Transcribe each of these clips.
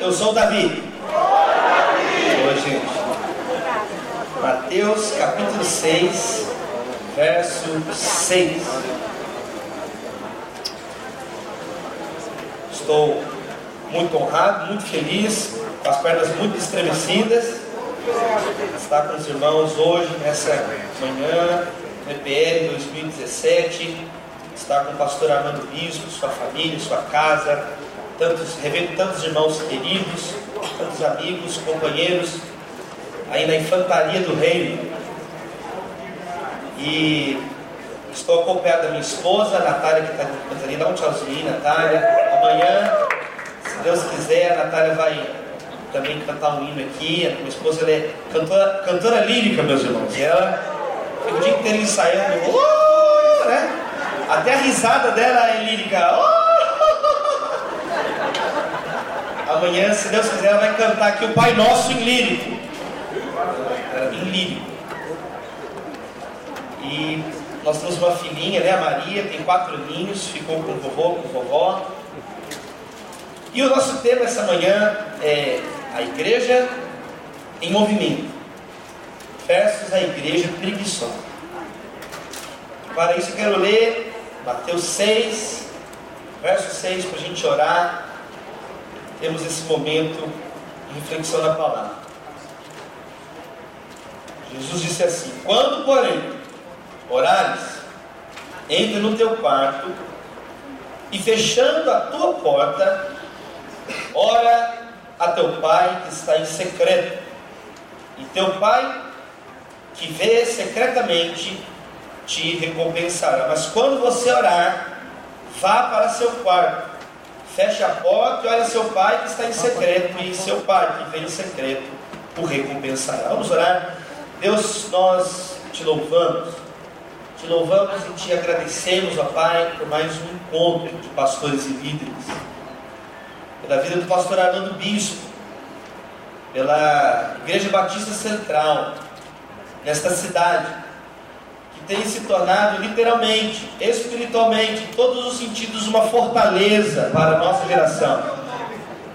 eu sou o Davi. Oi, gente. Mateus, capítulo 6, verso 6. Estou muito honrado, muito feliz, com as pernas muito estremecidas. Estar com os irmãos hoje, nessa manhã, EPL 2017. Estar com o pastor Armando Bispo, sua família, sua casa, tantos, revendo tantos irmãos queridos, tantos amigos, companheiros, aí na infantaria do reino. E estou acompanhado da minha esposa, a Natália, que está ali. Dá um tchauzinho, Natália. Amanhã se Deus quiser, a Natália vai também cantar um hino aqui. A minha esposa ela é cantora, cantora lírica, meus irmãos. E ela fica o dia inteiro ensaiando. Né? Até a risada dela é lírica. Amanhã, se Deus quiser, ela vai cantar aqui o Pai Nosso em lírico. Em lírico. E nós temos uma filhinha, né? A Maria, tem quatro aninhos, ficou com o vovô, com a vovó. E o nosso tema essa manhã é a igreja em movimento versus a igreja preguiçosa. Para isso eu quero ler Mateus 6, verso 6, para a gente orar. Temos esse momento de reflexão na palavra. Jesus disse assim: Quando, porém, orares, entra no teu quarto e fechando a tua porta, Ora a teu pai que está em secreto, e teu pai que vê secretamente te recompensará. Mas quando você orar, vá para seu quarto, feche a porta e olha seu pai que está em secreto, e seu pai que vem em secreto o recompensará. Vamos orar. Deus, nós te louvamos. Te louvamos e te agradecemos, ó Pai, por mais um encontro de pastores e líderes pela vida do pastor Arnaldo Bispo, pela Igreja Batista Central, nesta cidade, tem se tornado literalmente, espiritualmente, em todos os sentidos, uma fortaleza para a nossa geração.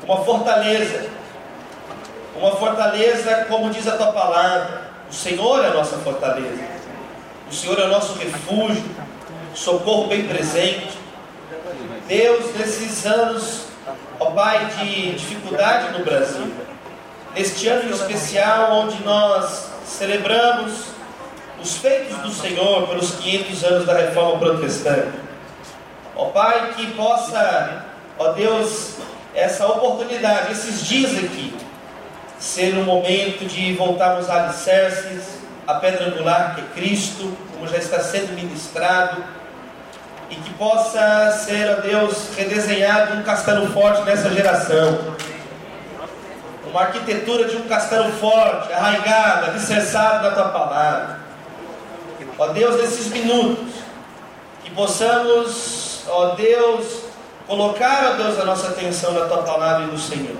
Uma fortaleza. Uma fortaleza, como diz a tua palavra, o Senhor é a nossa fortaleza. O Senhor é o nosso refúgio, socorro bem presente. Deus, nesses anos ó Pai, de dificuldade no Brasil. Neste ano especial, onde nós celebramos os feitos do Senhor pelos 500 anos da reforma protestante. Ó Pai, que possa, ó Deus, essa oportunidade, esses dias aqui, ser um momento de voltarmos a alicerces, a pedra angular que é Cristo, como já está sendo ministrado e que possa ser, ó Deus, redesenhado um castelo forte nessa geração. Uma arquitetura de um castelo forte, arraigada, alicerçada da tua palavra. Ó Deus, nesses minutos, que possamos, ó Deus, colocar, ó Deus, a nossa atenção na tua palavra e no Senhor.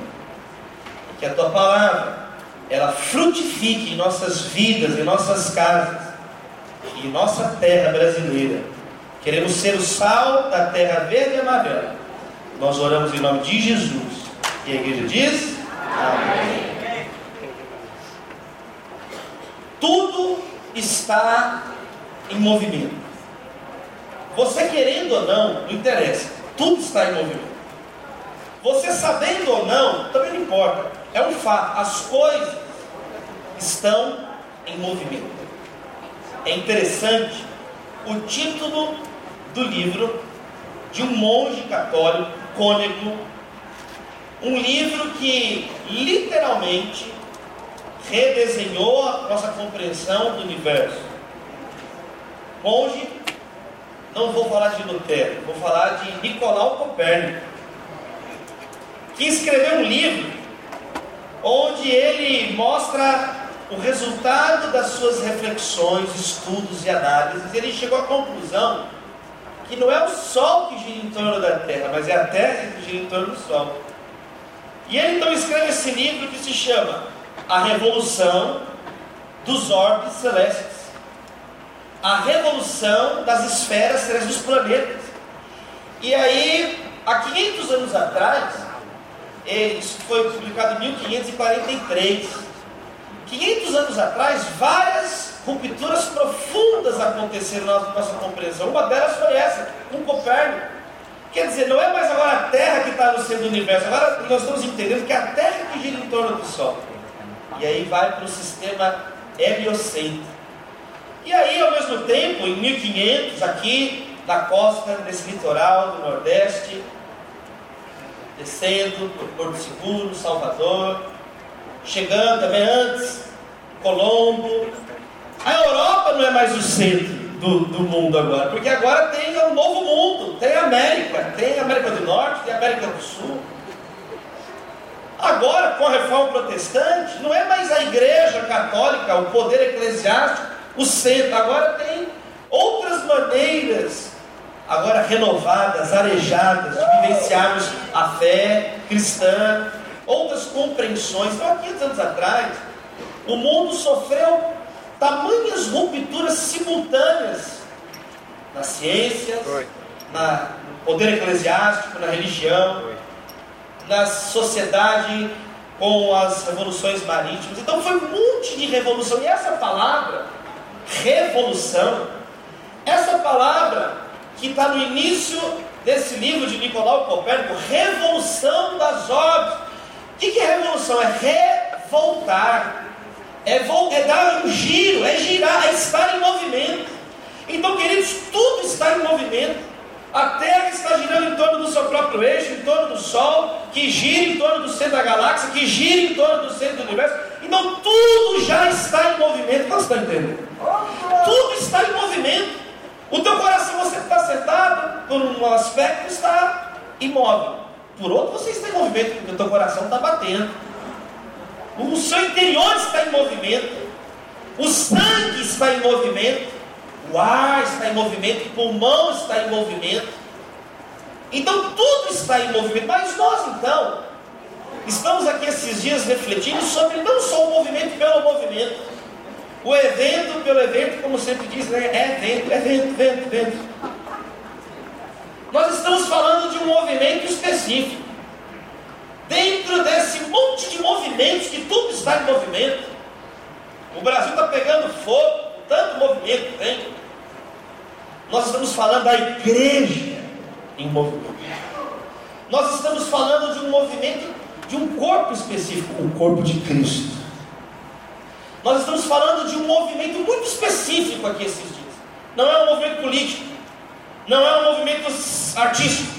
Que a tua palavra, ela frutifique em nossas vidas, em nossas casas, e em nossa terra brasileira Queremos ser o sal da terra verde e amarela. Nós oramos em nome de Jesus. E a igreja diz: Amém. Tudo está em movimento. Você querendo ou não, não interessa. Tudo está em movimento. Você sabendo ou não, também não importa. É um fato. As coisas estão em movimento. É interessante o título do livro de um monge católico, cônego, um livro que literalmente redesenhou a nossa compreensão do universo. Monge, não vou falar de Lutero, vou falar de Nicolau Copérnico, que escreveu um livro onde ele mostra o resultado das suas reflexões, estudos e análises. Ele chegou à conclusão que não é o Sol que gira em torno da Terra, mas é a Terra que gira em torno do Sol. E ele então escreve esse livro que se chama a revolução dos orbes celestes, a revolução das esferas celestes dos planetas. E aí, há 500 anos atrás, isso foi publicado em 1543. 500 anos atrás, várias rupturas profundas aconteceram na nossa compreensão. Uma delas foi essa, com Copérnico. Quer dizer, não é mais agora a Terra que está no centro do universo, agora nós estamos entendendo que é a Terra que gira em torno do Sol. E aí vai para o sistema heliocêntrico. E aí, ao mesmo tempo, em 1500, aqui na costa, nesse litoral do Nordeste, descendo por Porto Seguro, Salvador, chegando também antes, Colombo. A Europa não é mais o centro do, do mundo agora, porque agora tem um novo mundo, tem América, tem América do Norte, tem América do Sul. Agora, com a reforma protestante, não é mais a igreja católica, o poder eclesiástico, o centro. Agora tem outras maneiras, agora renovadas, arejadas, de vivenciarmos a fé cristã, outras compreensões. Então, há 500 anos atrás, o mundo sofreu tamanhas rupturas simultâneas nas ciências, na, no poder eclesiástico, na religião, na sociedade com as revoluções marítimas. Então foi um monte de revolução. E essa palavra, revolução, essa palavra que está no início desse livro de Nicolau Copérnico, revolução das obras. O que é revolução? É revoltar, é, é dar um giro, é girar, é estar em movimento. Então, queridos, tudo está em movimento. A Terra está girando em torno do seu próprio eixo, em torno do Sol, que gira em torno do centro da galáxia, que gira em torno do centro do universo. Então tudo já está em movimento. Você está entendendo? Tudo está em movimento. O teu coração, você está sentado, por um aspecto, está imóvel. Por outro, você está em movimento, porque o teu coração está batendo. O seu interior está em movimento. O sangue está em movimento o ar está em movimento, o pulmão está em movimento. Então tudo está em movimento. Mas nós então estamos aqui esses dias refletindo sobre não só o movimento pelo movimento, o evento pelo evento, como sempre diz, né? é evento, evento, evento, evento. Nós estamos falando de um movimento específico. Dentro desse monte de movimentos que tudo está em movimento, o Brasil está pegando fogo, tanto movimento tem. Nós estamos falando da igreja em movimento. Nós estamos falando de um movimento, de um corpo específico, o corpo de Cristo. Nós estamos falando de um movimento muito específico aqui esses dias. Não é um movimento político, não é um movimento artístico,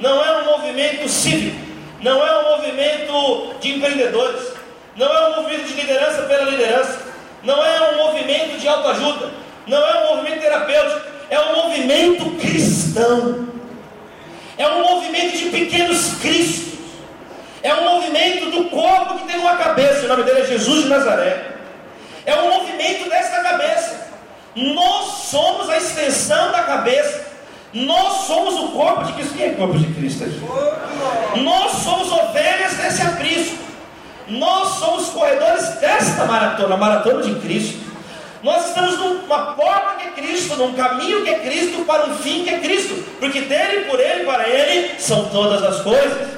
não é um movimento cívico, não é um movimento de empreendedores, não é um movimento de liderança pela liderança, não é um movimento de autoajuda, não é um movimento terapêutico, é um movimento cristão, é um movimento de pequenos cristos, é um movimento do corpo que tem uma cabeça, o nome dele é Jesus de Nazaré, é um movimento desta cabeça. Nós somos a extensão da cabeça. Nós somos o corpo de Cristo. Quem é o corpo de Cristo? Nós somos ovelhas desse aprisco. Nós somos corredores desta maratona, a maratona de Cristo. Nós estamos numa porta que é Cristo, num caminho que é Cristo, para um fim que é Cristo, porque dele, por ele, para ele são todas as coisas.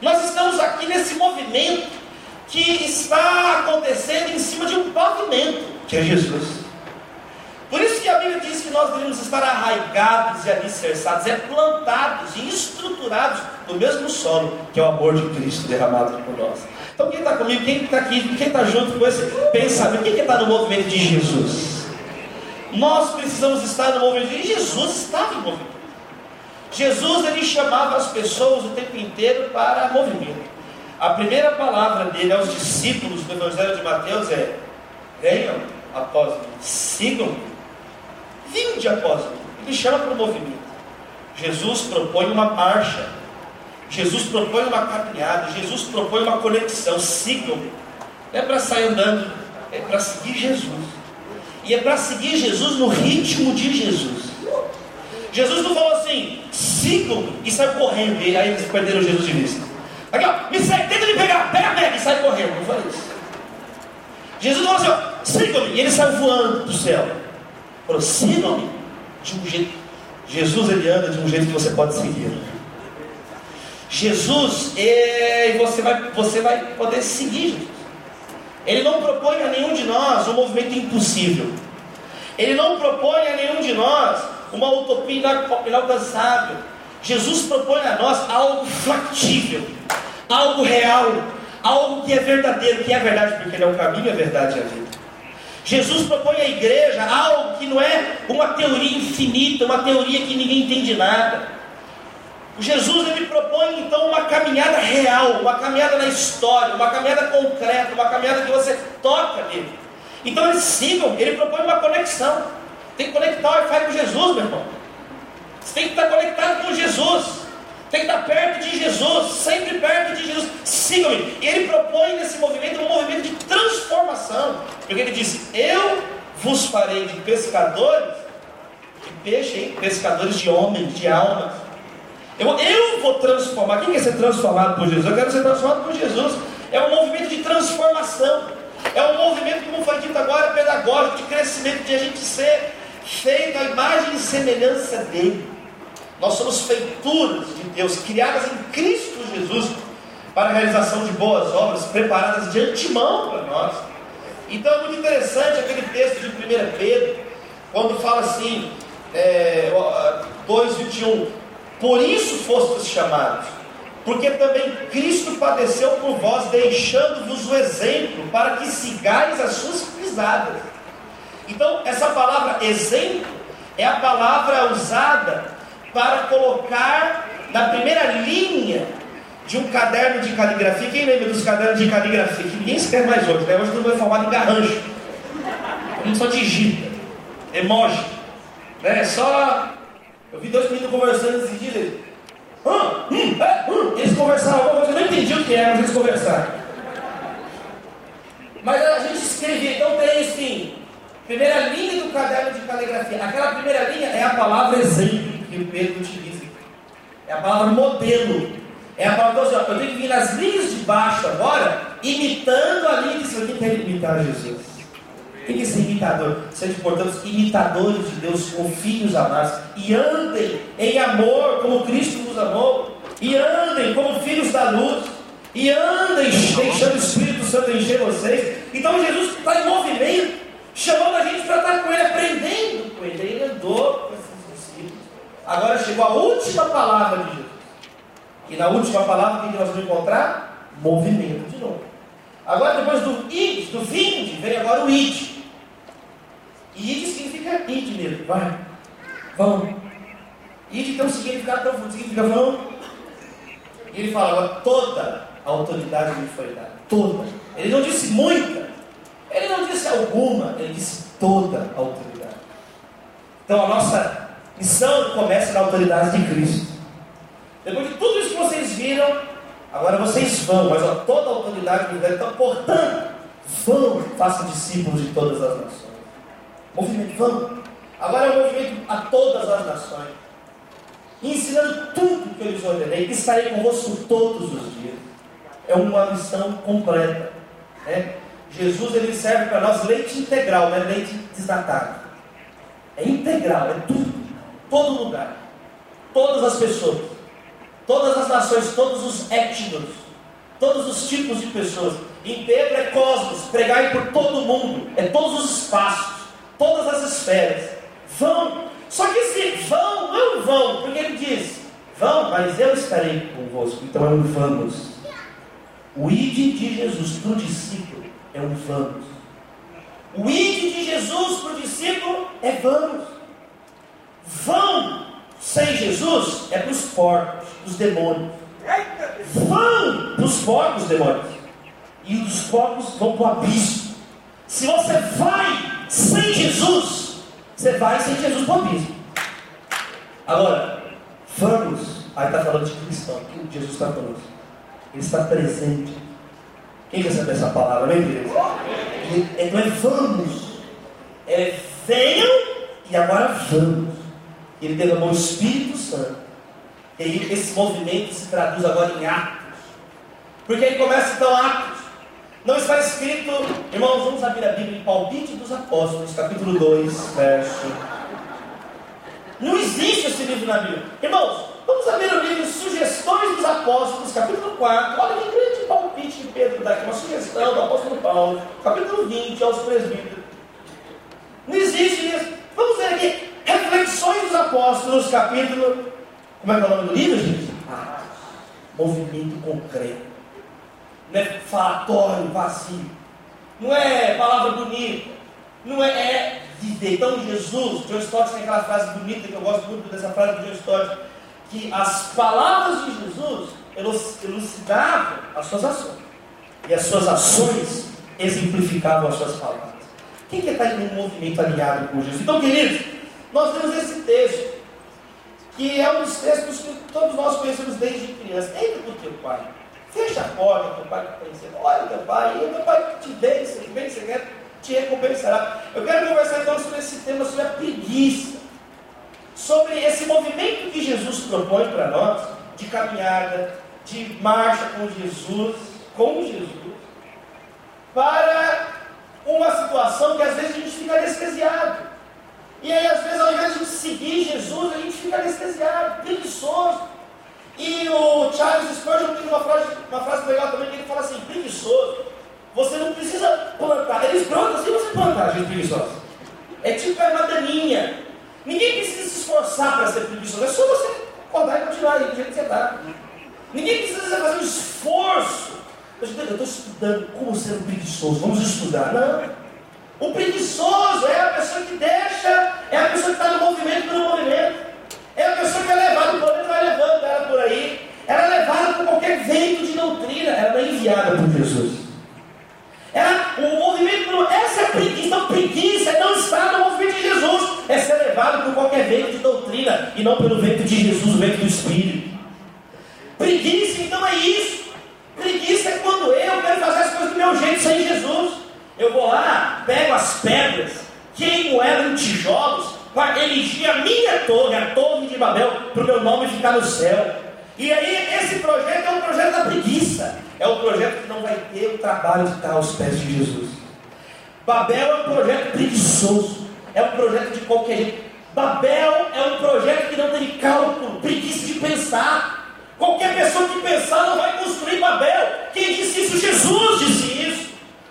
Nós estamos aqui nesse movimento que está acontecendo em cima de um pavimento, que é Jesus. Por isso que a Bíblia diz que nós devemos estar arraigados e alicerçados, é plantados e estruturados no mesmo solo, que é o amor de Cristo derramado por nós. Então quem está comigo, quem está aqui, quem está junto com esse pensamento, quem está no movimento de Jesus? Nós precisamos estar no movimento de Jesus estava em movimento. Jesus ele chamava as pessoas o tempo inteiro para movimento. A primeira palavra dele aos discípulos do Evangelho de Mateus é: venham após mim, sigam, vinde após mim. Ele chama para o movimento. Jesus propõe uma marcha Jesus propõe uma caminhada, Jesus propõe uma conexão. Sigam. Não é para sair andando, é para seguir Jesus. E é para seguir Jesus no ritmo de Jesus. Jesus não falou assim, sigam e sai correndo. E aí eles perderam Jesus de vista. Aqui, ó, me segue, tenta me pegar, pega, pega e sai correndo. Não foi isso. Jesus falou assim: ó, sigam-me. E ele saiu voando do céu. Falou: sigam-me. De um jeito. Jesus ele anda de um jeito que você pode seguir. Jesus, e você vai, você vai poder seguir Jesus. Ele não propõe a nenhum de nós um movimento impossível. Ele não propõe a nenhum de nós uma utopia inalcançável. Jesus propõe a nós algo factível, algo real, algo que é verdadeiro, que é verdade, porque Ele é o caminho, a verdade e a vida. Jesus propõe à igreja algo que não é uma teoria infinita, uma teoria que ninguém entende nada. Jesus ele propõe então uma caminhada real, uma caminhada na história, uma caminhada concreta, uma caminhada que você toca nele. Então eles sigam, ele propõe uma conexão. Tem que conectar o Wi-Fi com Jesus, meu irmão. Você tem que estar conectado com Jesus. Tem que estar perto de Jesus, sempre perto de Jesus. Sigam-me. E ele propõe nesse movimento um movimento de transformação. Porque ele diz: Eu vos farei de pescadores de peixe, hein? pescadores de homens, de almas. Eu, eu vou transformar. Quem quer ser transformado por Jesus? Eu quero ser transformado por Jesus. É um movimento de transformação. É um movimento, como foi dito agora, pedagógico, de crescimento, de a gente ser feito à imagem e semelhança dele. Nós somos feituras de Deus, criadas em Cristo Jesus, para a realização de boas obras, preparadas de antemão para nós. Então é muito interessante aquele texto de 1 Pedro, quando fala assim, é, 2,21, por isso fostes chamados, porque também Cristo padeceu por vós, deixando-vos o exemplo, para que sigais as suas pisadas. Então, essa palavra exemplo é a palavra usada para colocar na primeira linha de um caderno de caligrafia. Quem lembra dos cadernos de caligrafia? Que ninguém escreve mais hoje, né? Hoje tudo é formado em garrancho. A gente só digita, emoji. Né? Só. Eu vi dois meninos conversando esses dias. Eles, hum, hum, é, hum. eles conversaram alguma coisa, eu não entendi o que era, mas eles conversaram. Mas a gente escrevia, então tem assim, primeira linha do caderno de caligrafia. Aquela primeira linha é a palavra exemplo que Pedro utiliza. É a palavra modelo. É a palavra, eu tenho que vir nas linhas de baixo agora, imitando a linha de cima. Quem quer imitar Jesus? Tem que ser imitador. Sejam, portanto, imitadores de Deus com filhos amados. E andem em amor, como Cristo nos amou. E andem como filhos da luz. E andem deixando o Espírito Santo encher vocês. Então Jesus está em movimento, chamando a gente para estar com Ele, aprendendo com Ele. Ele andou Agora chegou a última palavra de Jesus. E na última palavra, o que nós vamos encontrar? Movimento de novo. Agora, depois do id, do vinde, vem agora o id. E id significa id mesmo, vai. Vão. Id tem um significado tão fundo, significa vão. E ele fala toda a autoridade me foi dada. Toda. Ele não disse muita. Ele não disse alguma. Ele disse toda a autoridade. Então a nossa Missão começa na autoridade de Cristo. Depois de tudo isso que vocês viram, agora vocês vão, mas ó, toda a autoridade do então, portanto, vão, façam discípulos de todas as nações. Movimento, vão. Agora é um movimento a todas as nações. Ensinando tudo que eu lhes ordenei, que estarei convosco todos os dias. É uma missão completa. Né? Jesus ele serve para nós leite integral, não é leite desnatado. É integral, é tudo todo lugar, todas as pessoas, todas as nações, todos os etnos, todos os tipos de pessoas. Em Pedro é cosmos, pregar por todo mundo, é todos os espaços, todas as esferas. Vão, só que se vão, não vão, porque ele diz: vão, mas eu estarei convosco. Então é um vamos. O id de Jesus para o discípulo é um vamos. O id de Jesus para o discípulo é vamos. Vão sem Jesus é para os porcos, os demônios. Vão para os porcos, demônios. E os porcos vão para o abismo. Se você vai sem Jesus, você vai sem Jesus para o abismo. Agora, vamos. Aí está falando de cristão. Que Jesus está conosco. Ele está presente. Quem saber essa palavra, né, igreja? Então é vamos. É venham e agora vamos. Ele derramou o Espírito Santo. E aí esse movimento se traduz agora em atos. Porque aí começa então atos. Não está escrito, irmãos, vamos abrir a Bíblia em Palpite dos Apóstolos, capítulo 2, verso. Não existe esse livro na Bíblia. Irmãos, vamos abrir o livro Sugestões dos Apóstolos, capítulo 4. Olha que grande palpite de Pedro daqui, uma sugestão do apóstolo Paulo, capítulo 20, aos presbíteros. Não existe isso. Vamos ver aqui. Reflexões dos Apóstolos, capítulo. Como é que é o nome do livro, gente? Ah, movimento concreto não é falatório, vazio, não é palavra bonita, não é, é viver. Então, Jesus, John Stott tem aquela frase bonita que eu gosto muito dessa frase de John Stott, que as palavras de Jesus elucidavam as suas ações, e as suas ações exemplificavam as suas palavras. Quem que está em um movimento alinhado com Jesus? Então, queridos, nós temos esse texto, que é um dos textos que todos nós conhecemos desde criança. Entra com o teu pai. Fecha a porta, teu pai que está em Olha teu pai, e teu pai te vence, te vence, quer, te recompensará. Eu quero conversar então sobre esse tema, sobre a preguiça. Sobre esse movimento que Jesus propõe para nós, de caminhada, de marcha com Jesus, com Jesus, para uma situação que às vezes a gente fica anestesiado. E aí, às vezes, ao invés de seguir Jesus, a gente fica anestesiado, preguiçoso. E o Charles Spurgeon tem uma frase, uma frase legal também, que ele fala assim, preguiçoso, você não precisa plantar. Eles plantam se você plantar, gente preguiçosa. É tipo a madaninha. Ninguém precisa se esforçar para ser preguiçoso, é só você acordar e continuar aí do jeito que você está. Ninguém precisa fazer um esforço. Eu estou estudando como ser um preguiçoso, vamos estudar. Não. O preguiçoso é a pessoa que deixa, é a pessoa que está no movimento pelo movimento. É a pessoa que é levada, o poder vai levando ela por aí. Ela é levada por qualquer vento de doutrina. Ela é enviada por Jesus. Ela, o movimento, essa preguiça. Então, preguiça não estar no movimento de Jesus. É ser levado por qualquer vento de doutrina. E não pelo vento de Jesus, o vento do Espírito. Preguiça, então, é isso. Preguiça é quando eu quero fazer as coisas do meu jeito sem Jesus. Eu vou lá, pego as pedras, queimo elas em tijolos, para erigir a minha torre, a torre de Babel, para o meu nome ficar no céu. E aí, esse projeto é um projeto da preguiça. É um projeto que não vai ter o trabalho de estar aos pés de Jesus. Babel é um projeto preguiçoso. É um projeto de qualquer jeito. Babel é um projeto que não tem cálculo, preguiça de pensar. Qualquer pessoa que pensar não vai construir Babel. Quem disse isso? Jesus disse isso.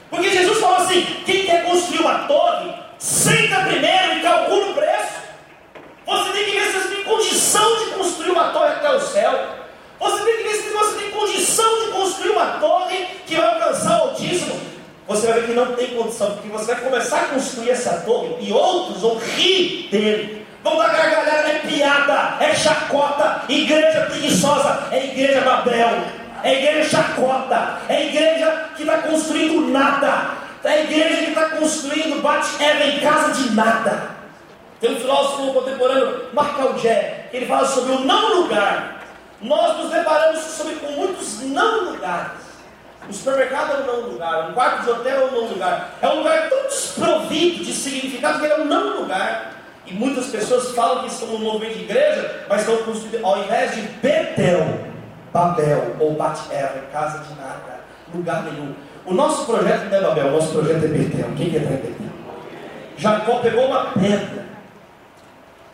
Porque Jesus falou assim: quem quer construir uma torre, Senta primeiro e calcula o preço. Você tem que ver se você tem condição de construir uma torre até o céu. Você tem que ver se você tem condição de construir uma torre que vai alcançar o Altíssimo. Você vai ver que não tem condição, porque você vai começar a construir essa torre e outros vão rir dele. Vão dar gargalhada, é piada, é chacota, igreja preguiçosa, é igreja Babel, é igreja chacota, é igreja que está construindo nada, é a igreja que está construindo bate-eva em casa de nada. Tem um filósofo contemporâneo, Marc Audé, que ele fala sobre o não lugar. Nós nos deparamos sobre, com muitos não lugares. O supermercado é um não lugar, um quarto de hotel é um não lugar. É um lugar tão desprovido de significado que ele é um não lugar. E muitas pessoas falam que estão no movimento de igreja, mas estão construindo, ao invés de Betel, Babel ou Bate-Eva, casa de nada, lugar nenhum. O nosso projeto não é Babel, o nosso projeto é Betel. Quem quer entrar em Betel? Jacó pegou uma pedra.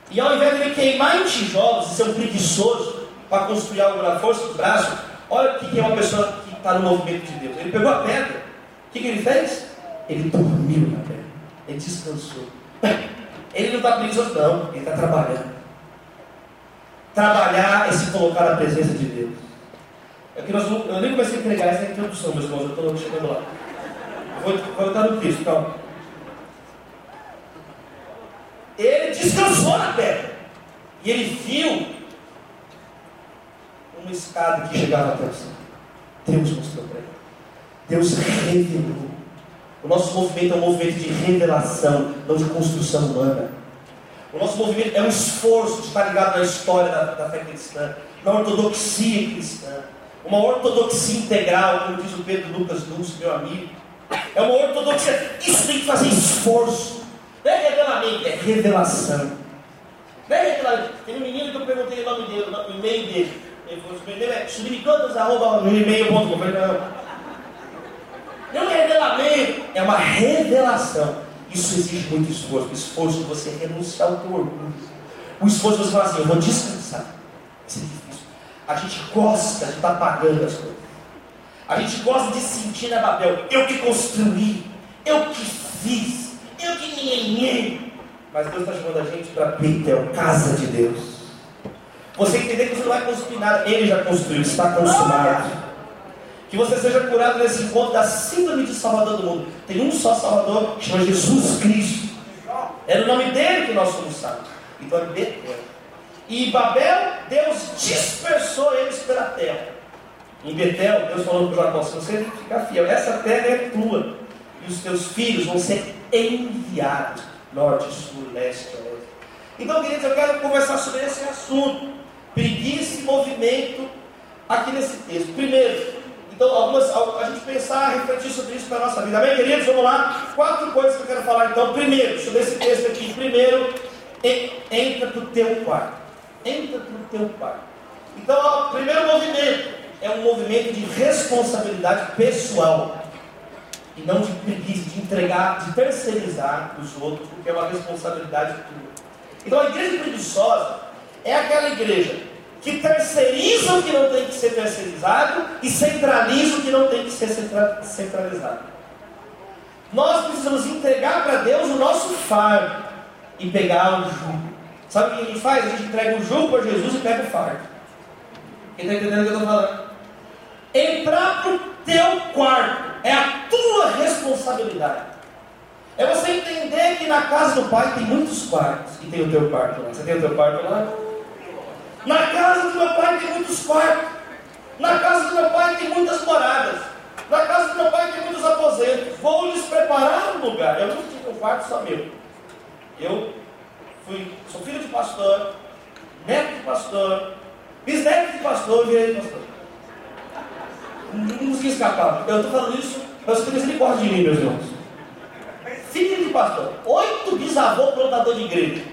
E ao invés de ele queimar em tijolos e ser um preguiçoso para construir algo na força do braço, olha o que é uma pessoa que está no movimento de Deus. Ele pegou a pedra. O que, que ele fez? Ele dormiu na pedra. Ele descansou. Ele não está preguiçoso, não. Ele está trabalhando. Trabalhar é se colocar na presença de Deus. É que nós vamos, eu nem comecei a entregar essa introdução, meus irmãos, eu estou chegando lá. vou, entrar no texto, calma. Ele descansou na terra. E ele viu uma escada que chegava até o céu. Deus mostrou para ele. Deus revelou. O nosso movimento é um movimento de revelação, não de construção humana. O nosso movimento é um esforço de estar ligado na história da, da fé cristã, na ortodoxia cristã. Uma ortodoxia integral, como diz o Pedro Lucas Dulce, meu amigo. É uma ortodoxia. Isso tem que fazer esforço. Não é revelamento, é revelação. Não é revelamento. Tem um menino que eu perguntei o nome dele, o e-mail dele. Ele falou: o e-mail é falei: não. Não é revelamento, é uma revelação. Isso exige muito esforço. O esforço de você renunciar ao teu orgulho. O esforço de você falar assim, eu vou descansar. Isso é difícil. A gente gosta de estar pagando as coisas. A gente gosta de sentir na Babel, eu que construí, eu que fiz, eu que ninguém. Mas Deus está chamando a gente para Betel, casa de Deus. Você entender que você não vai construir nada, Ele já construiu, está consumado. Que você seja curado nesse encontro da síndrome de Salvador do mundo. Tem um só Salvador, que chama Jesus Cristo. É no nome dele que nós somos salvos. Então é Betel. E em Babel, Deus dispersou eles pela terra. Em Betel, Deus falou para Jacó: se você ficar fiel, essa terra é tua. E os teus filhos vão ser enviados. Norte, sul, leste, oeste. Então, queridos, eu quero conversar sobre esse assunto. Preguiça e movimento aqui nesse texto. Primeiro, então, algumas, a gente pensar, refletir sobre isso na nossa vida. Amém, queridos? Vamos lá. Quatro coisas que eu quero falar, então. Primeiro, sobre esse texto aqui. Primeiro, entra para o teu quarto. Entra para o teu quarto. Então, o primeiro movimento é um movimento de responsabilidade pessoal. E não de preguiça, de entregar, de terceirizar os outros, porque é uma responsabilidade tua. Então, a igreja preguiçosa é aquela igreja que terceiriza o que não tem que ser terceirizado e centraliza o que não tem que ser centralizado. Nós precisamos entregar para Deus o nosso fardo e pegar o jugo. Sabe o que a gente faz? A gente entrega o jugo para Jesus e pega o fardo. Quem está entendendo o que eu estou falando? Entrar para o teu quarto é a tua responsabilidade. É você entender que na casa do pai tem muitos quartos e tem o teu quarto lá. Você tem o teu quarto lá? Na casa do meu pai tem muitos quartos. Na casa do meu pai tem muitas moradas. Na casa do meu pai tem muitos aposentos. Vou lhes preparar um lugar. Eu não tive um quarto só meu. Eu fui, sou filho de pastor, neto de pastor, bisneto de pastor, virei pastor. Não consegui escapar. Eu estou falando isso você ter misericórdia de mim, meus irmãos. Filho de pastor, oito bisavô plantador de igreja.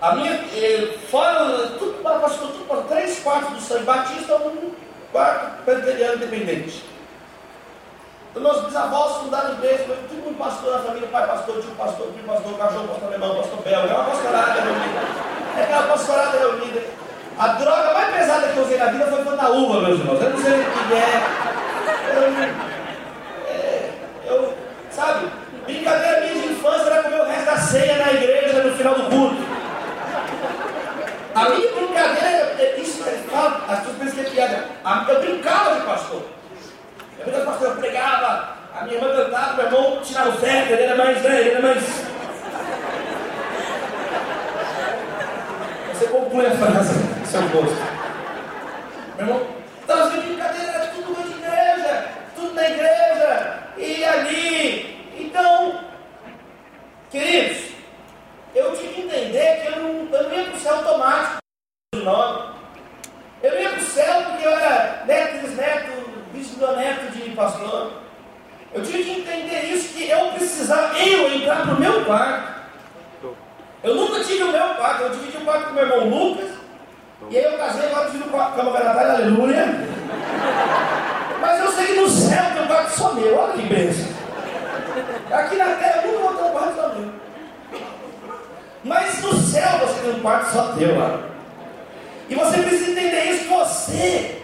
A minha, eh, fora, tudo pastor, tudo três quartos do sangue batista, um quarto presbiteriano independente. Meus bisavós fundaram igreja, todo mundo pastor na família, pai pastor, tio pastor, tio pastor, cachorro, pastor alemão, pastor belga, é uma pastorada reunida. É aquela pastorada reunida. A droga mais pesada que eu usei na vida foi na uva, meus irmãos. Eu não sei o que é. Eu, é, eu sabe, brincadeira minha de infância era comer o resto da ceia na igreja no final do culto. A minha brincadeira, é isso fala, as pessoas pensam que é piada. Eu brincava de pastor. Eu brincava de pastor, eu pregava, a minha irmã cantava, meu irmão tirava o ferro, ele era mais velho, ele era mais. Você conclui a frase, seu gosto. Meu irmão, então as brincadeiras era tudo de igreja, tudo na igreja, e ali. Então, queridos, eu tinha que entender que eu não, eu não ia para o céu automático de nome. Eu não ia para o céu porque eu era neto, bisneto, bisneto de pastor. Eu tinha que entender isso, que eu precisava, eu entrar para o meu quarto. Eu nunca tive o meu quarto, eu dividi o quarto com o meu irmão Lucas. E aí eu casei, agora divido o quarto com a Natália, aleluia. Mas eu sei que no céu tem um quarto só meu, olha que bênção. Aqui na terra eu nunca vou ter um quarto só meu. Mas no céu você tem um quarto só teu lá. E você precisa entender isso, você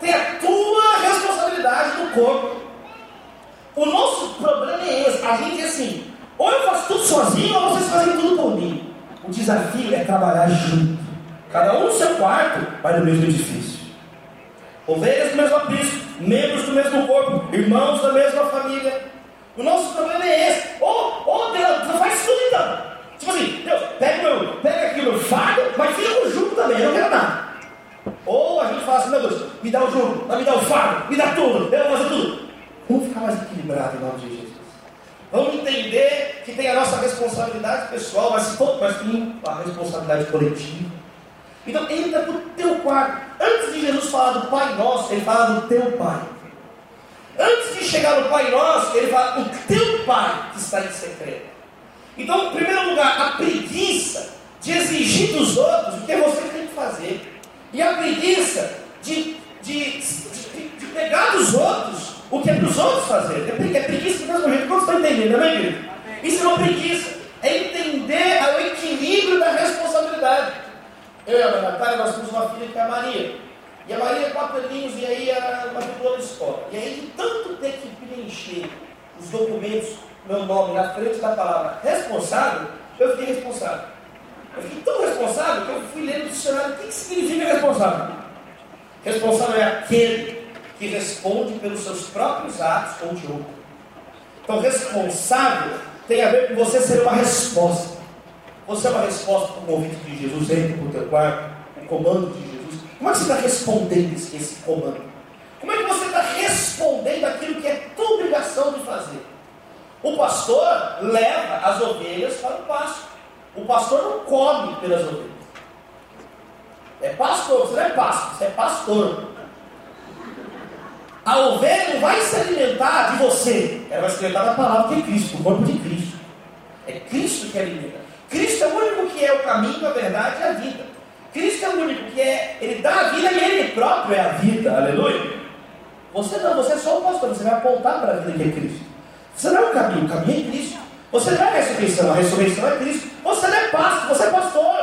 tem a tua responsabilidade no corpo. O nosso problema é esse, a gente é assim, ou eu faço tudo sozinho, ou vocês fazem tudo por mim. O desafio é trabalhar junto. Cada um no seu quarto, mas no mesmo edifício. Ovelhas do mesmo aprisco, membros do mesmo corpo, irmãos da mesma família. O nosso problema é esse. Ou, ou Deus, faz tudo então. Tipo assim, Deus, pega, meu, pega aqui o meu fardo, mas fica com o jugo também, eu não quero nada. Ou a gente fala assim, meu Deus, me dá o jugo, me dá o fardo, me dá tudo, eu vou fazer tudo. Vamos ficar mais equilibrado em nome de Jesus. Vamos entender que tem a nossa responsabilidade pessoal, mas, mas tem a responsabilidade coletiva. Então entra para o teu quarto. Antes de Jesus falar do Pai Nosso, ele fala do teu Pai. Antes de chegar no Pai Nosso, ele fala o teu Pai que está em secreto. Então, em primeiro lugar, a preguiça de exigir dos outros o que você tem que fazer. E a preguiça de, de, de, de pegar dos outros os outros fazerem. É, é preguiça do mesmo jeito. Quantos estão entendendo, amém, querido? Isso não é preguiça. É entender o equilíbrio da responsabilidade. Eu e a Natália, nós temos uma filha que é a Maria. E a Maria quatro aninhos e aí ela matriculou na escola. E aí, de tanto ter que preencher os documentos, meu nome na frente da palavra responsável, eu fiquei responsável. Eu fiquei tão responsável que eu fui ler no dicionário o que, que significa responsável. Responsável é aquele que responde pelos seus próprios atos ou de outro. Então, responsável tem a ver com você ser uma resposta. Você é uma resposta para o convite de Jesus, entra para o teu quarto, o comando de. Como é que você está respondendo esse, esse comando? Como é que você está respondendo aquilo que é tua obrigação de fazer? O pastor leva as ovelhas para o pasto. O pastor não come pelas ovelhas. É pastor, você não é pastor, você é pastor. A ovelha não vai se alimentar de você, ela vai se alimentar da palavra de Cristo, do corpo de Cristo. É Cristo que alimenta. Cristo é o único que é o caminho, a verdade e a vida. Cristo é o único que é, ele dá a vida e ele próprio é a vida, aleluia. Você não, você é só o pastor, você vai apontar para a vida que é Cristo. Você não é o caminho, o caminho é Cristo. Você não é a ressurreição, a ressurreição é Cristo. Você não é pastor, você é pastor.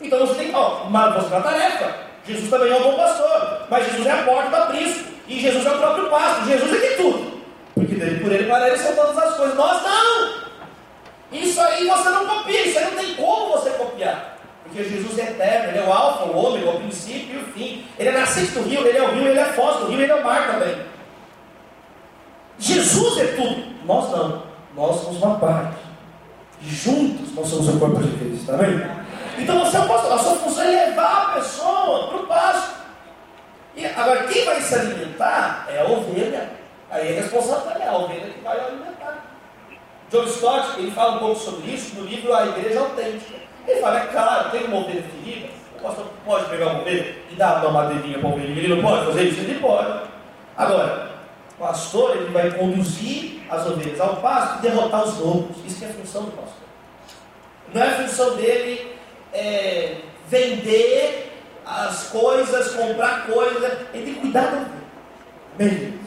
Então você tem, ó, mas você tem uma tarefa. Jesus também é um bom pastor, mas Jesus é a porta do aprisco. E Jesus é o próprio pasto, Jesus é de tudo. Porque dele, por ele, para ele são todas as coisas. Nós não! Isso aí você não copia, isso aí não tem como você copiar. Porque Jesus é eterno, ele é o alfa, o ômega, o princípio e o fim. Ele é do rio, ele é o rio, ele é a foz do rio, ele é o mar também. Jesus é tudo. Nós não. Nós somos uma parte. Juntos nós somos o corpo de Cristo, tá vendo? Então você é o pastor, a sua função é levar a pessoa para o pasto. E agora, quem vai se alimentar é a ovelha. Aí é responsável é a ovelha que vai alimentar. John Stott, ele fala um pouco sobre isso no livro A Igreja Autêntica. Ele fala, é claro, tem uma ovelha ferida, o pastor pode pegar uma ovelha e dar uma madeirinha para a ovelha. Ele não pode fazer isso? Ele pode. Agora, o pastor, ele vai conduzir as ovelhas ao pasto e derrotar os lobos. Isso é a função do pastor. Não é a função dele é, vender as coisas, comprar coisas, ele tem que cuidar da vida.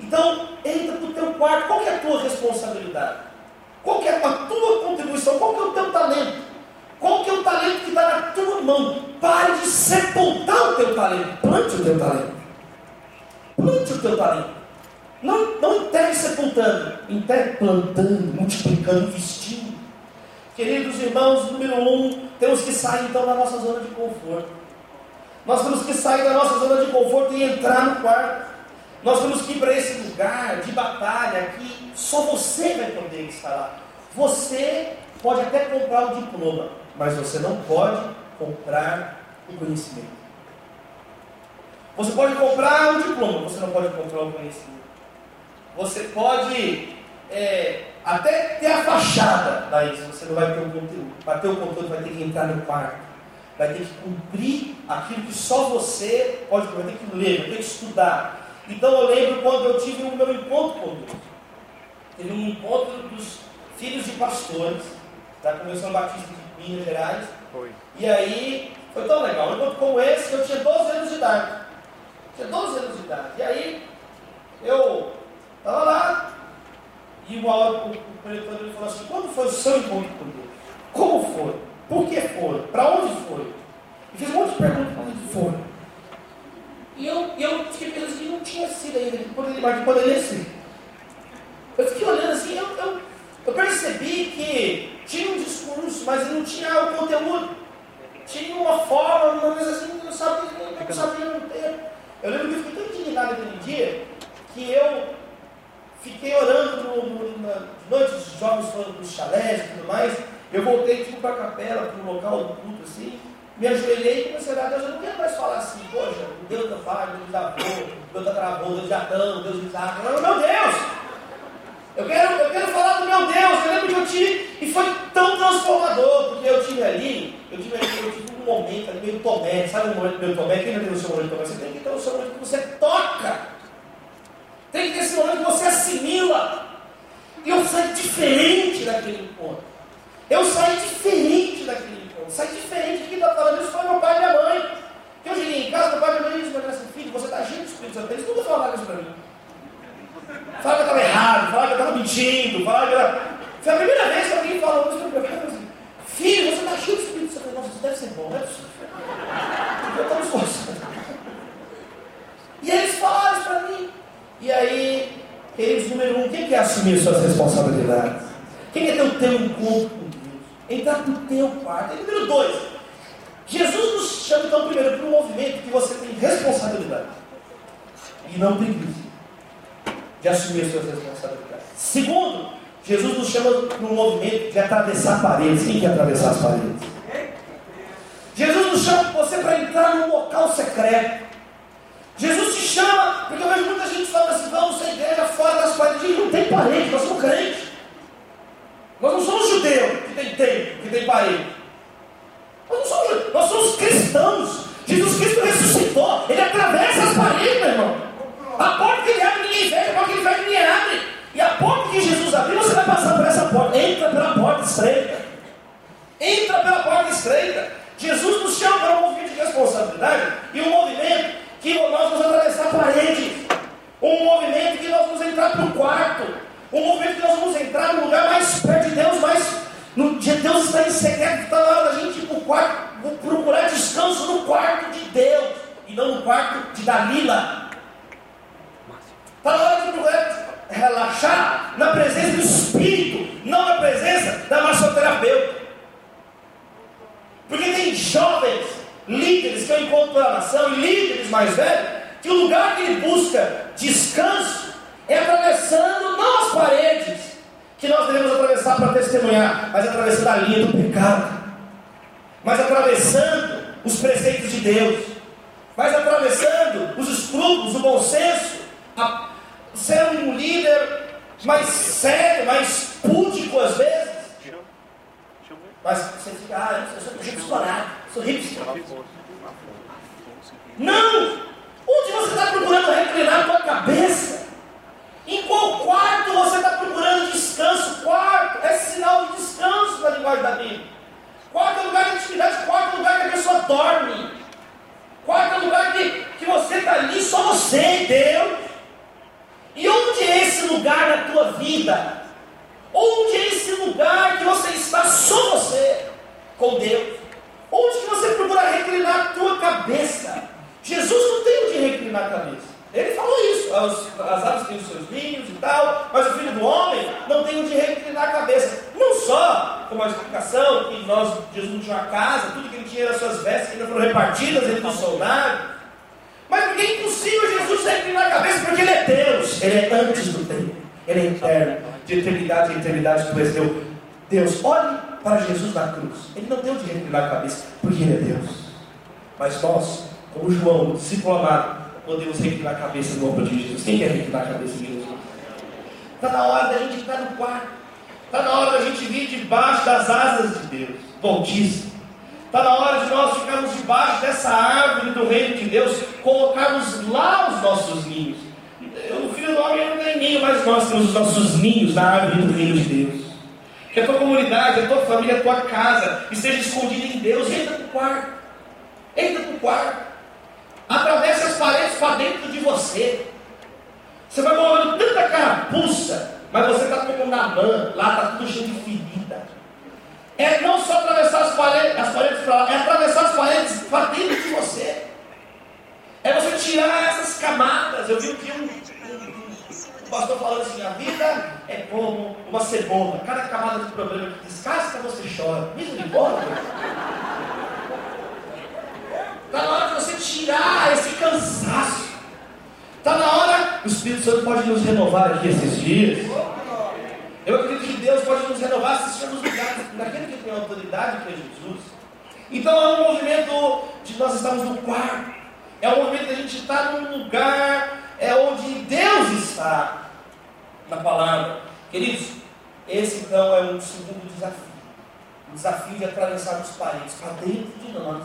Então, entra para o teu quarto, qual é a tua responsabilidade? Qual é a tua contribuição? Qual é o teu talento? Qual é o talento que está na tua mão? Pare de sepultar o teu talento. Plante o teu talento. Plante o teu talento. Não, não enterre sepultando, enterre plantando, multiplicando, investindo. Queridos irmãos, número um, temos que sair então da nossa zona de conforto. Nós temos que sair da nossa zona de conforto e entrar no quarto. Nós temos que ir para esse lugar de batalha que só você vai poder estar lá. Você pode até comprar o diploma, mas você não pode comprar o conhecimento. Você pode comprar o diploma, você não pode comprar o conhecimento. Você pode é, até ter a fachada, mas você não vai ter o conteúdo. Para ter o conteúdo, vai ter que entrar no quarto vai ter que cumprir aquilo que só você pode, vai ter que ler, vai ter que estudar. Então eu lembro quando eu tive o meu encontro com Deus. Teve um encontro dos filhos de pastores, da Convenção Batista de Minas Gerais. Foi. E aí foi tão legal. Um encontro como esse, eu tinha 12 anos de idade. Tinha 12 anos de idade. E aí eu estava lá, e uma hora o, preletor falou assim, quando foi o seu encontro com Deus? Como foi? Por que foi? Para onde foi? E fiz um monte de perguntas para onde foi. E eu, eu fiquei pensando que não tinha sido ainda, que poderia, mas poderia ser. Eu fiquei olhando assim, eu, eu, eu percebi que tinha um discurso, mas não tinha o conteúdo. Tinha uma forma, mas assim, não sabia, não sabia não ter. Eu lembro que eu fiquei tão indignado aquele dia que eu fiquei orando no, no, na noite, os jovens foram para os chalés e tudo mais. Eu voltei tipo para a capela, para o local do culto assim, me ajoelhei e comecei a orar, Deus, eu não quero mais falar assim, poxa, Deus da pai, Deus da avô, Deus da travou, Deus de Adão, Deus de Isaac. Não, meu Deus! Eu quero, eu quero falar do meu Deus, eu lembro que eu tive, e foi tão transformador, porque eu tive ali, eu tive ali, eu tive um momento ali meio Tomé, sabe o momento meio Tomé? Quem não tem o seu momento Tomé? Você tem que ter o seu momento que você toca. Tem que ter esse momento que você assimila. E eu saio diferente daquele encontro. Eu saí diferente daquele encontro. Saí diferente. Quem está falando isso foi meu pai e minha mãe. Que eu cheguei em casa, meu pai e minha mãe disse filho, você está cheio de Espírito Santo. Eles nunca falaram isso para mim fala que eu estava errado, fala que eu estava mentindo, falar que era... Foi a primeira vez que alguém falou isso para mim. Assim, Filho, você está cheio de Espírito Santo. Nossa, deve ser bom, não é possível. Eu estava esforçando. E eles falaram isso para mim. E aí, eles número um, quem quer é assumir suas responsabilidades? Quem quer ter o teu encontro com Deus? Entrar no teu quarto. E número dois, Jesus nos chama então primeiro para um movimento que você tem responsabilidade. E não preguiça de assumir as suas responsabilidades. Segundo, Jesus nos chama um movimento de atravessar paredes. Quem quer atravessar as paredes? Jesus nos chama você para entrar num local secreto. Jesus te chama, porque eu vejo muita gente falando assim, vamos à igreja fora das paredes. Não tem parede, nós somos crentes. Nós não somos judeus que tem templo, que tem parede. Nós não somos, nós somos cristãos. Jesus Cristo ressuscitou, ele atravessa as paredes, meu irmão. A porta que ele abre, ninguém fecha, a porta que ele fecha, ninguém abre. E a porta que Jesus abriu, você vai passar por essa porta. Entra pela porta estreita. Entra pela porta estreita. Jesus nos chama para um movimento de responsabilidade e um movimento que nós vamos atravessar a parede. Um movimento que nós vamos entrar para o quarto. Um movimento que nós vamos entrar no lugar mais perto de Deus, mais. No dia Deus está em secreto, está na hora da gente ir para o quarto, procurar descanso no quarto de Deus e não no quarto de Dalila. Está na hora de procurar relaxar na presença do Espírito, não na presença da massoterapeuta. Porque tem jovens, eu encontro pela nação, e líderes mais velhos, que o lugar que ele busca descanso é atravessando não as paredes que nós devemos atravessar para testemunhar, mas atravessando a linha do pecado, mas atravessando os preceitos de Deus, mas atravessando os escrúpulos, o bom senso, a, ser um líder mais sério, mais púdico às vezes. Mas você fica, ah, eu sou hipster, sou hipster. Não! Onde você está procurando reclinar a tua cabeça? Em qual quarto você está procurando descanso? Quarto é sinal de descanso na linguagem da Bíblia. Quarto é lugar de intimidade, quarto é lugar que a pessoa dorme. Quarto é lugar que, que você está ali, só você e Deus. E onde é esse lugar na tua vida? Onde é esse lugar que você está só você com Deus? Onde que você procura reclinar a tua cabeça? Jesus não tem onde reclinar a cabeça. Ele falou isso, as, as aves têm os seus ninhos e tal, mas o filho do homem não tem onde reclinar a cabeça. Não só como a explicação que nós, Jesus não tinha uma casa, tudo que ele tinha era suas vestes que ainda foram repartidas entre os soldados. Mas porque é impossível Jesus reclinar a cabeça, porque ele é Deus, ele é antes do tempo, ele é eterno, de eternidade em eternidade és Deus. Olhe para Jesus na cruz, ele não tem onde reclinar a cabeça, porque ele é Deus. Mas nós, como João, discípulo amado, podemos reclinar a cabeça no ombro de Jesus. Quem quer reclinar a cabeça de Jesus? Está na hora da gente entrar no quarto. Está na hora da gente vir debaixo das asas de Deus. Voltíssimo. Está na hora de nós ficarmos debaixo dessa árvore do reino de Deus, colocarmos lá os nossos ninhos. O filho do homem não tem ninho, mas nós temos os nossos ninhos na árvore do reino de Deus. Que a tua comunidade, a tua família, a tua casa esteja escondida em Deus. Entra no quarto. Entra no quarto. Atravesse as paredes para dentro de você. Você vai morrendo tanta carapuça, mas você está como na mão, lá está tudo cheio de ferida. É não só atravessar as paredes, as paredes para lá, é atravessar as paredes para dentro de você. É você tirar essas camadas. Eu vi que um, um pastor falando assim: a vida é como uma cebola. Cada camada de problema que descasca, você chora. Misericórdia. Está na hora de você tirar esse cansaço. Está na hora, o Espírito Santo pode nos renovar aqui esses dias. Eu acredito que Deus pode nos renovar se estivermos lugares daquele que tem autoridade, que é Jesus. Então é um movimento de nós estamos no quarto. É um movimento de a gente estar num lugar é onde Deus está na palavra. Queridos, esse então é um segundo desafio. O desafio de atravessarmos paredes para dentro de nós.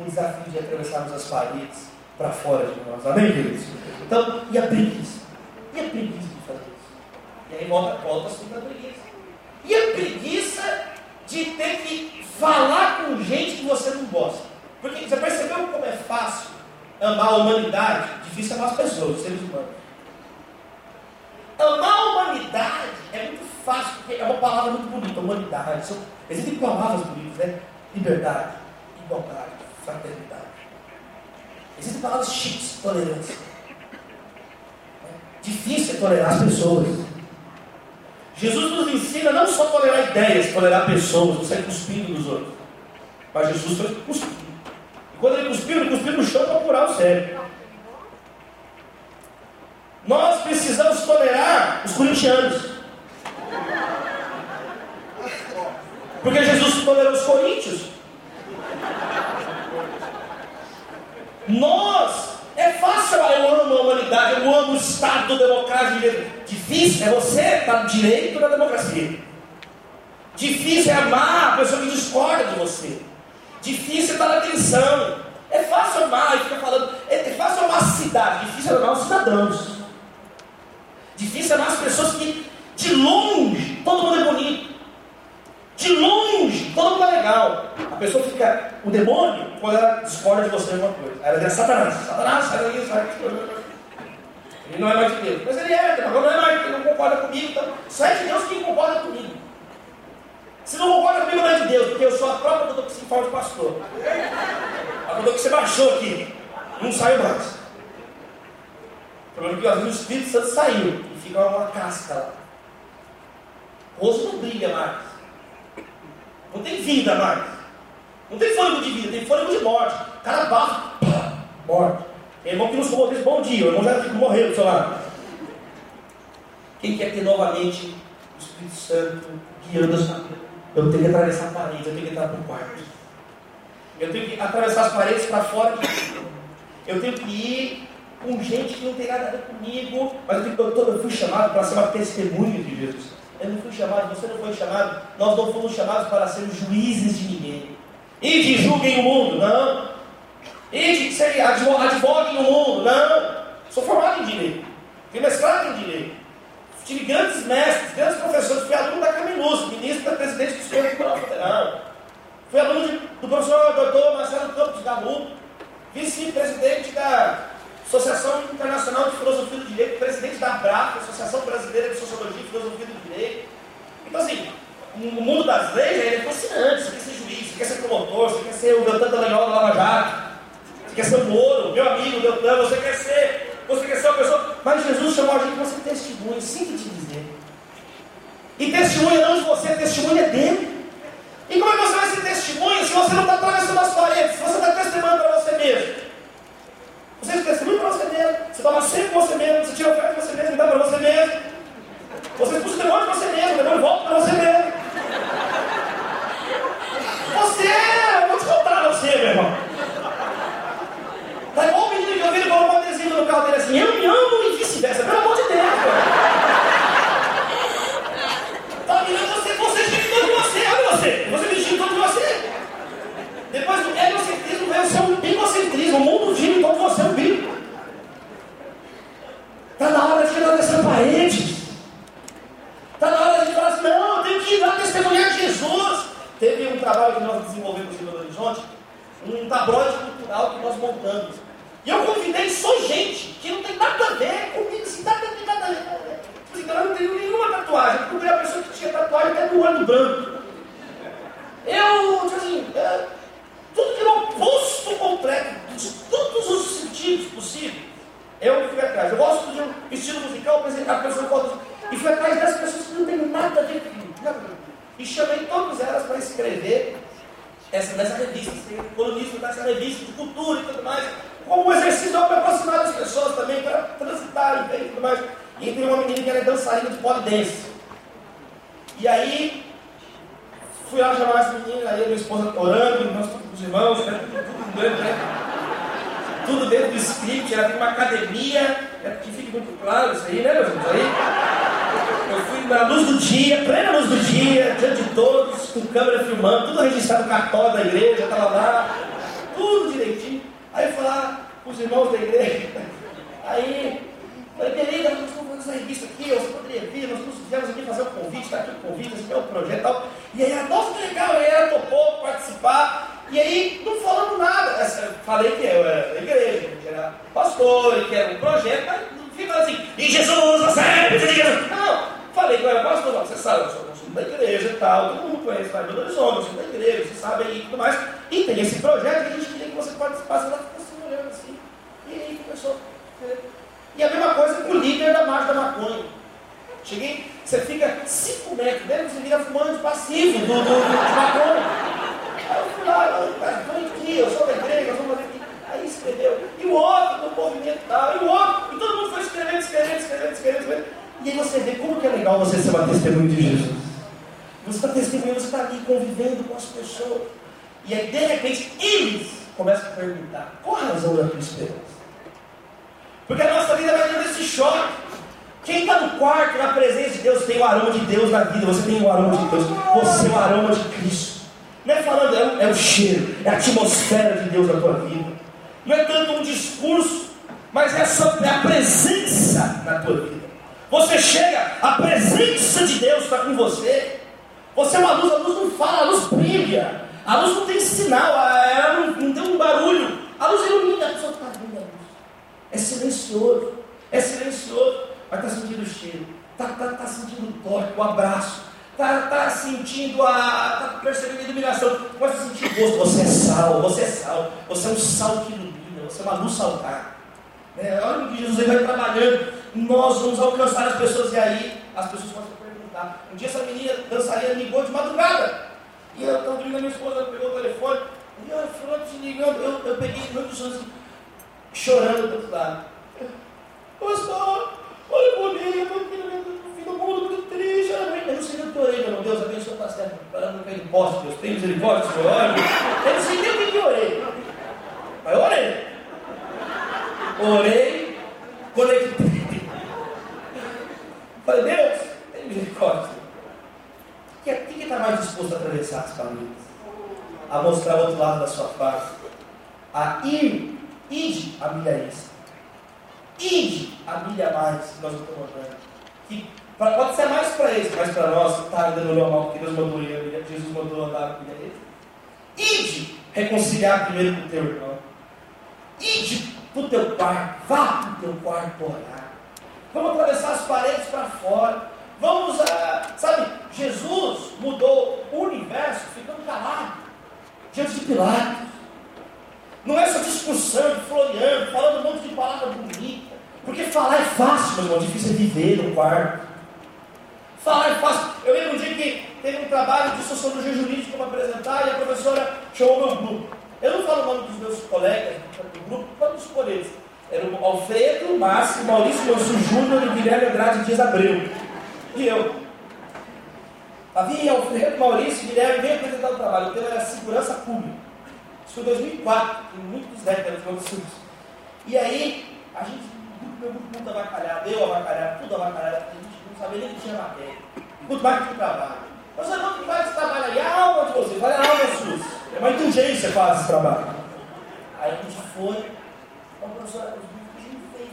Um desafio de atravessarmos as paredes para fora de nós. Amém, queridos? Então, e a preguiça? E a preguiça de fazer isso? E aí volta, volta sobre a preguiça. E a preguiça de ter que falar com gente que você não gosta. Porque você percebeu como é fácil amar a humanidade? Difícil amar as pessoas, os seres humanos. Amar a humanidade é muito fácil, porque é uma palavra muito bonita, humanidade. Existem palavras bonitas, né? Liberdade. igualdade, fraternidade. Existem palavras chiques, tolerância. Difícil é tolerar as pessoas. Jesus nos ensina não só tolerar ideias, tolerar pessoas, não sair cuspindo dos outros. Mas Jesus foi cuspindo. E quando ele cuspiu, ele cuspiu no chão para curar o cérebro. Nós precisamos tolerar os corintianos. Porque Jesus tolerou os coríntios. Nós, é fácil, eu amo a humanidade, eu amo o Estado democrático. Difícil é você estar no direito da democracia. Difícil é amar a pessoa que discorda de você. Difícil é estar na tensão. É fácil amar e ficar falando. É, é fácil amar a cidade, difícil é amar os cidadãos. Difícil é amar as pessoas que, de longe, todo mundo é bonito. De longe, todo mundo é legal. A pessoa fica, o demônio, quando ela discorda de você alguma coisa. Ela diz, Satanás, Satanás, sai daí, sai. Ele não é mais de Deus. Mas ele é, agora não é mais, ele não concorda comigo. Então, só é de Deus quem concorda comigo. Se não concorda comigo, não é de Deus, porque eu sou a própria doutor que se fala de pastor. A doutor que você baixou aqui, não saiu mais. O problema é que o Espírito Santo saiu e fica uma casca lá. O rosto não brilha mais. Não tem vida mais. Não tem fôlego de vida, tem fôlego de morte. O cara bate, pá, morte. Tem irmão que nos falou desse bom dia, o irmão já morreu do seu lado. Quem quer ter novamente o Espírito Santo guiando a sua vida? Eu tenho que atravessar a parede, eu tenho que entrar para o quarto. Eu tenho que atravessar as paredes para fora. Eu tenho que ir com gente que não tem nada a ver comigo, mas eu, tenho, eu, eu fui chamado para ser uma testemunha de Jesus. Eu não fui chamado, você não foi chamado, nós não fomos chamados para sermos juízes de ninguém. E de julguem o mundo, não. E de ser advoguem no mundo, não. Sou formado em direito. Fui mestrado em direito. Tive grandes mestres, grandes professores. Fui aluno da Caminus, ministro da presidente do Senhor Tribunal Federal. Fui aluno do professor doutor Marcelo Campos Gamu, vice-presidente da Associação Internacional de Filosofia do Direito, presidente da BRAF, Associação Brasileira de Sociologia e Filosofia do Direito. Então, assim, o mundo das leis é fascinante. Você quer ser juiz, você quer ser promotor, você quer ser o Deltan Dallagnol da Lava Jato, você quer ser o Moro, meu amigo Deltan, você quer ser, você quer ser uma pessoa. Mas Jesus chamou a gente para ser testemunha, sinto te dizer. E testemunha não de você, testemunha dele. E como é que você vai ser testemunha se você não está atravessando as paredes, se você está testemunhando para você mesmo? Você se testemunha para você mesmo. Você toma sempre com você mesmo. Você tira o pé de você mesmo dá para você mesmo. Você expulsa o demônio para você mesmo. O demônio volta para você mesmo. Você, eu vou te contar você, meu irmão. Tá igual o menino que eu vi, ele colocou um adesivo no carro dele assim: Eu me amo e vice-versa. Pelo amor de Deus, cara. Tá mirando você, você gira todo de você. Olha você. Você me gira todo de você. Depois do egocentrismo veio ser um bigocentrismo. O mundo gira em todo você, um bico. Está na hora de tirar dessa parede. Está na hora de falar assim, não, eu tenho que ir lá testemunhar de Jesus. Teve um trabalho que nós desenvolvemos em Belo Horizonte, um tabloide cultural que nós montamos. E eu convidei só gente que não tem nada a ver comigo, assim, nada, tem nada a ver. Então eu não tenho nenhuma tatuagem. Eu procurei a pessoa que tinha tatuagem até do olho branco. Eu, tipo assim, é, tudo que não posto completo, de todos os sentidos possíveis. Eu fui atrás. Eu gosto de um estilo musical, apresentar a pessoa fotos. E fui atrás das pessoas que não tem nada a ver comigo. E chamei todas elas para escrever essa, nessa revista, ser colunista dessa revista de cultura e tudo mais. Como um exercício para aproximar das pessoas também, para transitar e tudo mais. E tem uma menina que era dançarina de polidense. E aí, fui lá chamar essa menina, aí a minha esposa orando, nós os irmãos, né? tudo, tudo, tudo, né? tudo dentro do script, ela tem uma academia, é que fique muito claro isso aí, né, meus irmãos? Aí, eu fui na luz do dia, plena luz do dia, diante de todos, com câmera filmando, tudo registrado no cartório da igreja, estava lá, tudo direitinho. Aí eu fui lá com os irmãos da igreja, aí, falei, querida, nós estamos fazendo essa revista aqui, você poderia vir, nós viemos aqui fazer um convite, está aqui o convite, esse é o projeto e tal. E aí, nossa, que legal, aí ela topou participar. E aí, não falando nada. Falei que eu era da igreja, que era pastor, que era um projeto, mas não fica assim, em Jesus, você é Jesus. Não, falei que eu era pastor, você sabe, eu sou da igreja e tal, todo mundo conhece em Belo Horizonte, sou da igreja, vocês sabem aí e tudo mais. E tem esse projeto que a gente queria que você participasse, ela ficou assim, olhando assim, e aí começou. E a mesma coisa com o líder da marcha da maconha. Cheguei, você fica 5 metros dentro, você vira fumante passivo do, do, de maconha. Aí eu fui lá, eu, aqui, eu sou da igreja, nós vamos fazer aqui. Aí escreveu. E o outro do movimento tal, e o outro, e todo mundo foi escrevendo, escrevendo, escrevendo, escrevendo, escrevendo. E aí você vê como que é legal você ser uma testemunha de Jesus. Você está testemunhando, você está ali convivendo com as pessoas. E aí, de repente, eles começam a perguntar: qual a razão da tua esperança? Porque a nossa vida vai tendo esse choque. Quem está no quarto, na presença de Deus, tem o aroma de Deus na vida. Você tem o aroma de Deus. Você é o aroma de Cristo. Não é falando, é o, é o cheiro, é a atmosfera de Deus na tua vida. Não é tanto um discurso, mas é, só, é a presença na tua vida. Você chega, a presença de Deus está com você. Você é uma luz, a luz não fala, a luz brilha. A luz não tem sinal, ela não, não tem um barulho. A luz ilumina, a pessoa está. É silencioso, é silencioso, mas está sentindo o cheiro, está tá, tá sentindo o toque, o abraço, está tá sentindo a. está percebendo a iluminação, começa a sentir o gosto. Você é sal, você é sal, você é um sal que ilumina, você é uma luz saltar. É, olha o que Jesus vai trabalhando, nós vamos alcançar as pessoas, e aí as pessoas começam a perguntar. Um dia essa menina dançarina ligou de madrugada. E eu estava dormindo, minha esposa pegou o telefone, e eu, fulano te ligando, eu, eu peguei de noite assim, chorando do outro lado. Pastor, olha no fim do mundo, muito triste. Eu não sei nem o que orei, meu Deus, abençoe o pastor, para não cair em poste, Deus, tem misericórdia, Senhor, olha. Eu não sei nem o que eu orei, mas eu orei. Orei, conectei. Falei, Deus, tem misericórdia. Quem está mais disposto a atravessar as famílias? A mostrar o outro lado da sua face? A ir Ide a milha extra. Ide a milha mais que nós estamos andando. Que pode ser mais para eles, mas para nós está andando normal, porque Deus mandou ir, Jesus mandou andar a milha extra. Ide reconciliar primeiro com o teu irmão. Ide para o teu quarto. Vá para o teu quarto orar. Vamos atravessar as paredes para fora. Vamos a. Sabe, Jesus mudou o universo ficando calado diante de Pilatos. Não é só discussão, floreando, falando um monte de palavra bonita. Porque falar é fácil, meu irmão, difícil é viver no quarto. Falar é fácil. Eu lembro um dia que teve um trabalho de sociologia jurídica para apresentar e a professora chamou meu grupo. Eu não falo o nome dos meus colegas do grupo, não escolher eles. Era o Alfredo, Márcio, Maurício Manso Júnior e Guilherme Andrade Dias Abreu. E eu. Havia Alfredo, Maurício Guilherme veio apresentar o trabalho. O tema era segurança pública. Isso foi 2004, tem muitos décadas aconteceu isso. E aí, a gente, meu grupo muito avacalhado, eu avacalhado, tudo avacalhado, a gente não sabia nem que tinha matéria. Muito mais que trabalho. Mas não que faz esse trabalho aí, a alma de vocês, olha a alma sua. É uma inteligência faz esse trabalho. Aí a gente foi, então, professor, o que a gente fez?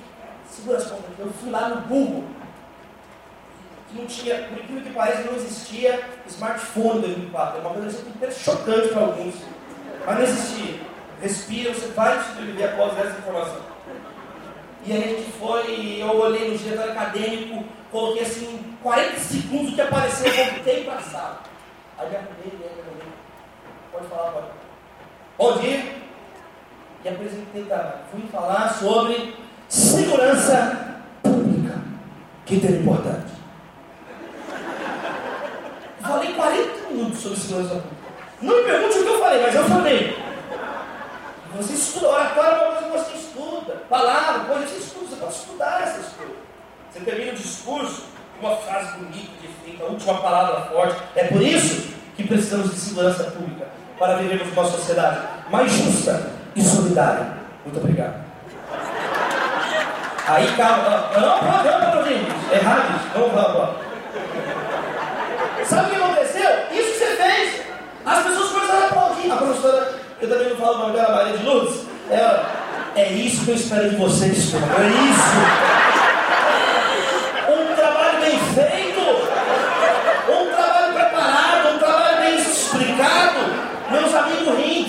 Segura as pontas, eu fui lá no Google, que não tinha, por incrível que pareça, não existia smartphone em 2004. É uma coisa assim, chocante para alguns. Mas não existia. Respira, você vai sobreviver após essa informação. E a gente foi, eu olhei no diretor acadêmico, coloquei assim, 40 segundos que apareceu, voltei para a sala. Aí arrumei, né, pode falar, pode. Bom dia. E apresentei, tá, fui falar sobre segurança pública. Que tema importante. Falei 40 minutos sobre segurança pública. Não me pergunte o que eu falei, mas eu falei. Você estuda, oratório é uma coisa que você estuda. Palavra, coisa você estuda, você pode estudar essas coisas. Você termina o discurso com uma frase bonita, de a última palavra forte. É por isso que precisamos de segurança pública para vivermos uma sociedade mais justa e solidária. Muito obrigado. Aí calma, não, não, não, não, errado vamos, vamos, vamos. Sabe o que aconteceu? Isso que você fez. As pessoas começaram a aplaudir. A professora, eu também não falo nome dela, Maria de Lourdes. Ela, é isso que eu espero de vocês. É isso. Um trabalho bem feito. Um trabalho preparado. Um trabalho bem explicado. Meus amigos rins.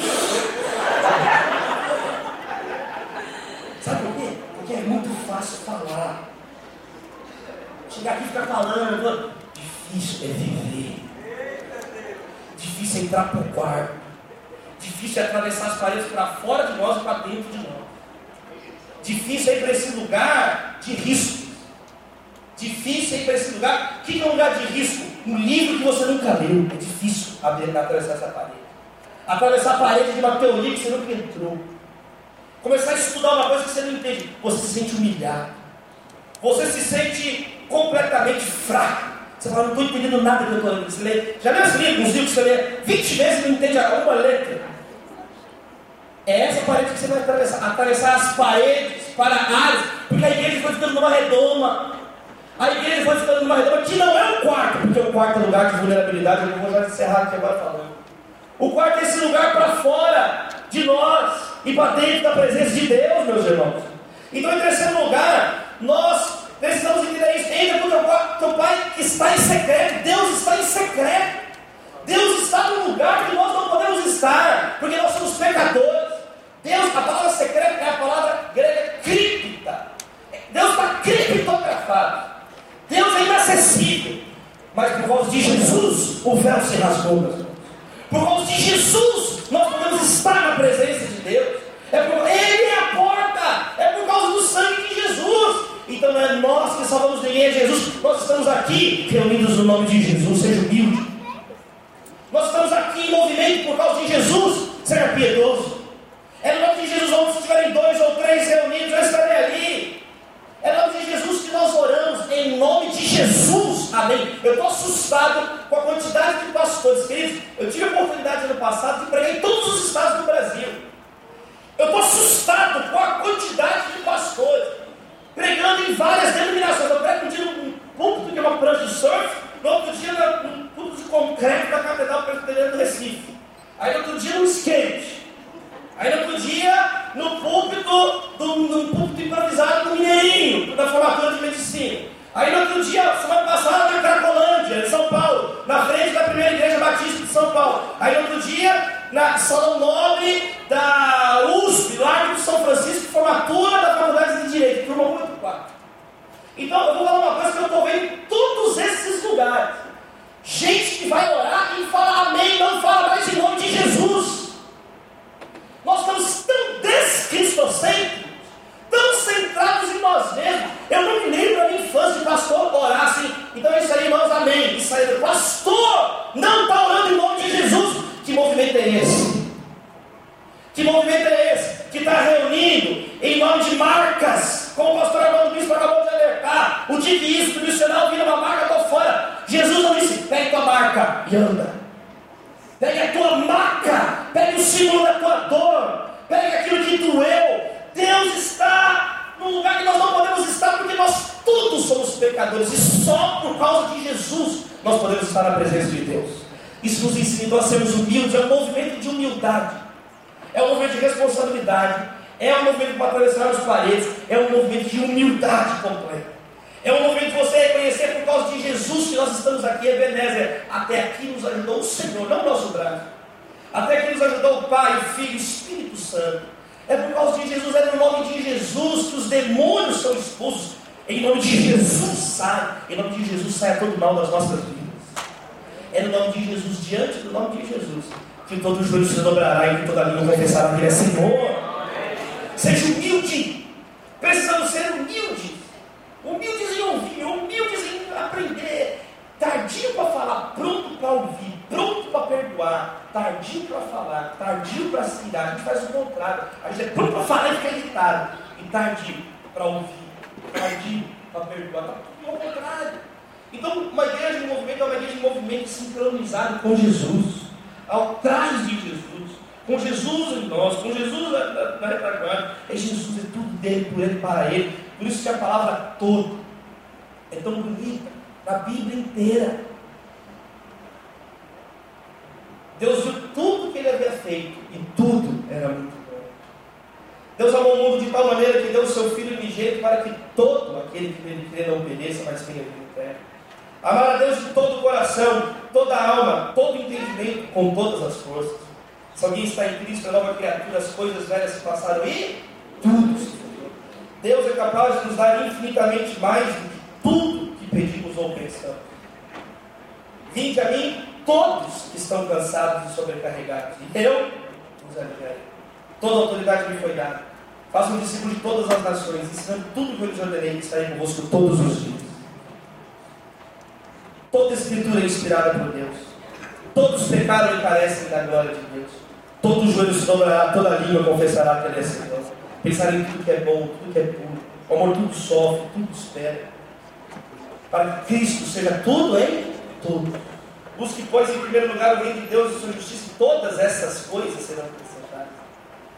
Sabe por quê? Porque é muito fácil falar. Chegar aqui e ficar falando. Difícil é viver. entrar para o quarto. Difícil é atravessar as paredes para fora de nós e para dentro de nós. Difícil é ir para esse lugar de risco. Difícil é ir para esse lugar. O que é um lugar de risco? Um livro que você nunca leu. É difícil atravessar essa parede. Atravessar a parede de uma teoria que você nunca entrou. Começar a estudar uma coisa que você não entende. Você se sente humilhado. Você se sente completamente fraco. Você fala, não estou entendendo nada que eu estou lendo. Você lê, já leu esse livro, uns livros que você lê 20 vezes e não entende uma letra. É essa parede que você vai atravessar. Atravessar as paredes para áreas. Porque a igreja foi ficando numa redoma. A igreja foi ficando numa redoma que não é o quarto, porque o quarto é lugar de vulnerabilidade. Eu vou já encerrar aqui agora falando. O quarto é esse lugar para fora de nós e para dentro da presença de Deus, meus irmãos. Então, em terceiro lugar, nós precisamos entender isso. Entra para o teu, teu pai está em secreto. Deus está em secreto. Deus está no lugar que nós não podemos estar, porque nós somos pecadores. Deus, a palavra secreta é a palavra grega cripta. Deus está criptografado. Deus é inacessível. Mas por causa de Jesus, o véu se rasgou. Por causa de Jesus, nós podemos estar na presença de Deus. É por, Ele é a porta. É por causa do sangue de Jesus. Então não é nós que salvamos ninguém, é Jesus. Nós estamos aqui reunidos no nome de Jesus. Seja humilde. Nós estamos aqui em movimento por causa de Jesus. Seja piedoso. Jesus, amém. Eu estou assustado com a quantidade de pastores, queridos. Eu tive a oportunidade no passado de pregar em todos os estados do Brasil. Eu estou assustado com a quantidade de pastores, pregando em várias denominações. Eu prego um dia num púlpito que é uma prancha de surf, no outro dia num púlpito de concreto da Catedral Presbiteriana do Recife. Aí no outro dia no skate. Aí no outro dia, no púlpito, no púlpito improvisado do Mineirinho, da formatura de medicina. Aí no outro dia, semana passada, na Cracolândia, em São Paulo, na frente da primeira igreja batista de São Paulo. Aí no outro dia, na Salão Nobre da USP, Largo de São Francisco, formatura da Faculdade de Direito, turma 84. Então, eu vou falar uma coisa que eu estou vendo em todos esses lugares. Gente que vai orar e fala amém, não fala mais em nome de Jesus. Nós estamos tão descristocêntricos, tão centrados em nós mesmos. Eu não me lembro da minha infância de pastor orar assim. Então é isso aí, irmãos, amém. Isso aí, pastor, não está orando em nome de Jesus. Que movimento é esse? Que movimento é esse? Que está reunindo em nome de marcas, como o pastor Armando Bispo acabou de alertar. O dia que isso, missionário vira uma marca, estou fora. Jesus não disse, pegue tua marca e anda. Pegue a tua maca, pegue o símbolo da tua dor, pegue aquilo que doeu. Deus está num lugar que nós não podemos estar, porque nós todos somos pecadores, e só por causa de Jesus nós podemos estar na presença de Deus. Isso nos ensina a sermos humildes, é um movimento de humildade, é um movimento de responsabilidade, é um movimento para atravessar as paredes, é um movimento de humildade completa. É um momento de você reconhecer por causa de Jesus que nós estamos aqui, Ebenezer. Até aqui nos ajudou o Senhor, não o nosso braço. Até aqui nos ajudou o Pai, o Filho, o Espírito Santo. É por causa de Jesus, é no nome de Jesus que os demônios são expulsos. Em nome de Jesus sai. Em nome de Jesus sai todo mal das nossas vidas. É no nome de Jesus, diante do nome de Jesus, que todo joelho se dobrará e que toda língua confessará que Ele é Senhor. Seja humilde. Precisamos ser humildes humildes em ouvir, humildes em aprender, tardio para falar, pronto para ouvir, pronto para perdoar, tardio para falar, tardio para se. A gente faz o contrário. A gente é pronto para falar e fica irritado, e tardio para ouvir, tardio para perdoar. Está tudo ao contrário. Então, uma igreja de movimento é uma igreja de movimento sincronizado com Jesus, ao trás de Jesus, com Jesus em nós, com Jesus na retaguarda. É Jesus, é tudo dele, por ele, para ele. Por isso que a palavra todo é tão bonita, na Bíblia inteira. Deus viu tudo que ele havia feito e tudo era muito bom. Deus amou o mundo de tal maneira que deu o seu Filho unigênito para que todo aquele que nele crê não pereça, mas tenha vida eterna. Amar a Deus de todo o coração, toda a alma, todo o entendimento, com todas as forças. Se alguém está em Cristo, é nova criatura, as coisas velhas se passaram e tudo se Deus é capaz de nos dar infinitamente mais do que tudo pedimos ou pensamos. Vinde a mim todos que estão cansados e sobrecarregados. E eu os aliviarei. Toda autoridade me foi dada. Faça um discípulo de todas as nações, ensinando tudo o que eu lhes ordenei e estarei convosco todos os dias. Toda escritura é inspirada por Deus. Todos pecaram e carecem da glória de Deus. Todo joelho se dobrará, toda língua confessará que Ele é Senhor. Pensar em tudo que é bom, tudo que é puro. O amor tudo sofre, tudo espera. Para que Cristo seja tudo em tudo. Busque, pois, em primeiro lugar o reino de Deus e sua justiça, e todas essas coisas serão acrescentadas.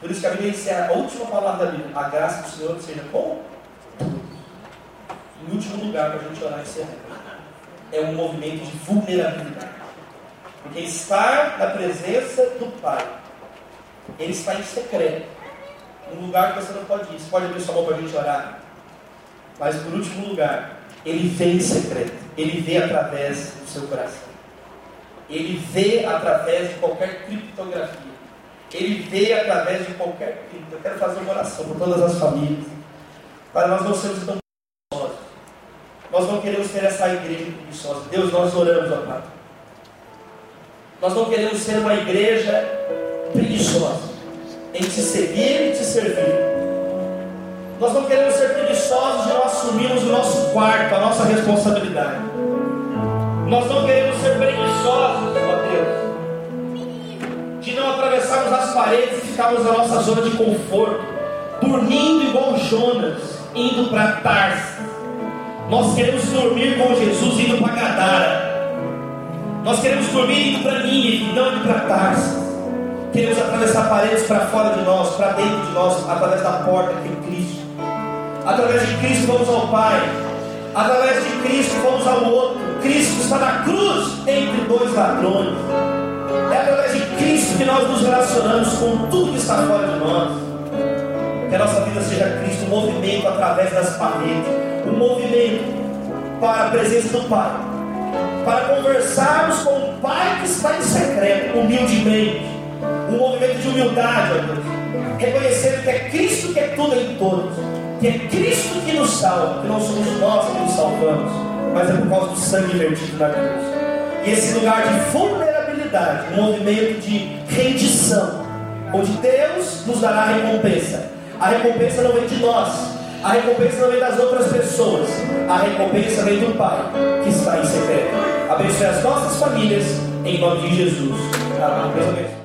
Por isso que a Bíblia encerra a última palavra da Bíblia: a graça do Senhor seja com todos. Em último lugar, para a gente orar e encerrar, é um movimento de vulnerabilidade. Porque estar na presença do Pai, Ele está em secreto. Um lugar que você não pode ir. Você pode abrir sua mão para a gente orar. Mas, por último lugar, Ele vê em secreto. Ele vê através do seu coração. Ele vê através de qualquer criptografia. Ele vê através de qualquer cripto. Eu quero fazer uma oração por todas as famílias. Para nós não sermos tão preguiçosos. Nós não queremos ter essa igreja preguiçosa. Deus, nós oramos, ó Pai. Nós não queremos ser uma igreja preguiçosa em te seguir e te servir. Nós não queremos ser preguiçosos de não assumirmos o nosso quarto, a nossa responsabilidade. Nós não queremos ser preguiçosos, ó Deus, de não atravessarmos as paredes e ficarmos na nossa zona de conforto, dormindo igual Jonas, indo para Tarsis. Nós queremos dormir com Jesus indo para Gadara. Nós queremos dormir indo para Nínive, não indo para Tarsis. Queremos atravessar paredes para fora de nós, para dentro de nós, através da porta que é Cristo. Através de Cristo vamos ao Pai. Através de Cristo vamos ao outro. Cristo está na cruz entre dois ladrões. É através de Cristo que nós nos relacionamos com tudo que está fora de nós. Que a nossa vida seja Cristo, um movimento através das paredes, um movimento para a presença do Pai, para conversarmos com o Pai que está em secreto, humildemente, um movimento de humildade, Deus, reconhecendo que é Cristo que é tudo em todos, que é Cristo que nos salva, que não somos nós que nos salvamos mas é por causa do sangue vertido na cruz. E esse lugar de vulnerabilidade, um movimento de rendição, onde Deus nos dará a recompensa. A recompensa não vem de nós, a recompensa não vem das outras pessoas, a recompensa vem do Pai que está em secreto. Abençoe as nossas famílias, em nome de Jesus. Amém.